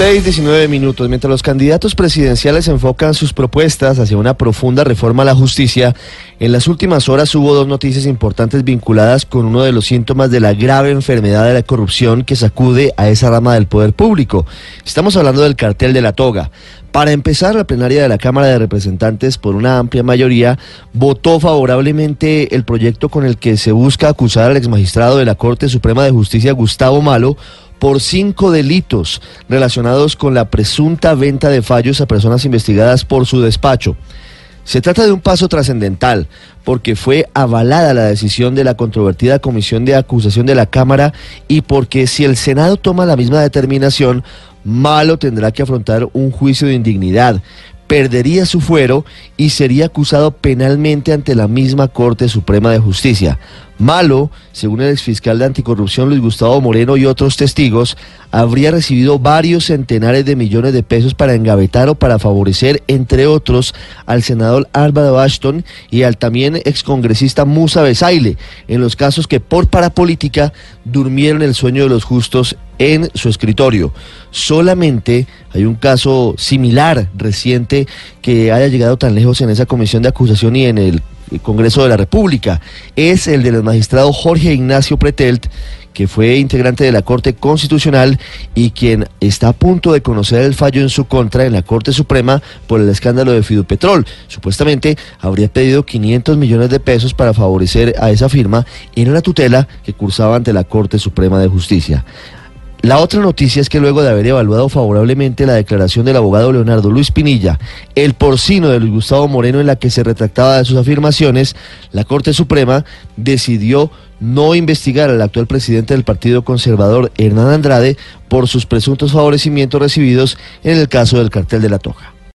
6, 19 minutos. Mientras los candidatos presidenciales enfocan sus propuestas hacia una profunda reforma a la justicia, en las últimas horas hubo dos noticias importantes vinculadas con uno de los síntomas de la grave enfermedad de la corrupción que sacude a esa rama del poder público. Estamos hablando del cartel de la toga. Para empezar, la plenaria de la Cámara de Representantes, por una amplia mayoría, votó favorablemente el proyecto con el que se busca acusar al exmagistrado de la Corte Suprema de Justicia, Gustavo Malo, por cinco delitos relacionados con la presunta venta de fallos a personas investigadas por su despacho. Se trata de un paso trascendental porque fue avalada la decisión de la controvertida Comisión de Acusación de la Cámara y porque si el Senado toma la misma determinación, Malo tendrá que afrontar un juicio de indignidad, perdería su fuero y sería acusado penalmente ante la misma Corte Suprema de Justicia. Malo, según el exfiscal de anticorrupción Luis Gustavo Moreno y otros testigos, habría recibido varios centenares de millones de pesos para engavetar o para favorecer, entre otros, al senador Álvaro Ashton y al también excongresista Musa Besaile, en los casos que por parapolítica durmieron el sueño de los justos en su escritorio. Solamente hay un caso similar reciente que haya llegado tan lejos en esa comisión de acusación y en el Congreso de la República. Es el del magistrado Jorge Ignacio Pretelt, que fue integrante de la Corte Constitucional y quien está a punto de conocer el fallo en su contra en la Corte Suprema por el escándalo de Fidupetrol. Supuestamente habría pedido 500 millones de pesos para favorecer a esa firma en una tutela que cursaba ante la Corte Suprema de Justicia. La otra noticia es que luego de haber evaluado favorablemente la declaración del abogado Leonardo Luis Pinilla, el porcino de Luis Gustavo Moreno en la que se retractaba de sus afirmaciones, la Corte Suprema decidió no investigar al actual presidente del Partido Conservador, Hernán Andrade, por sus presuntos favorecimientos recibidos en el caso del cartel de la Toja.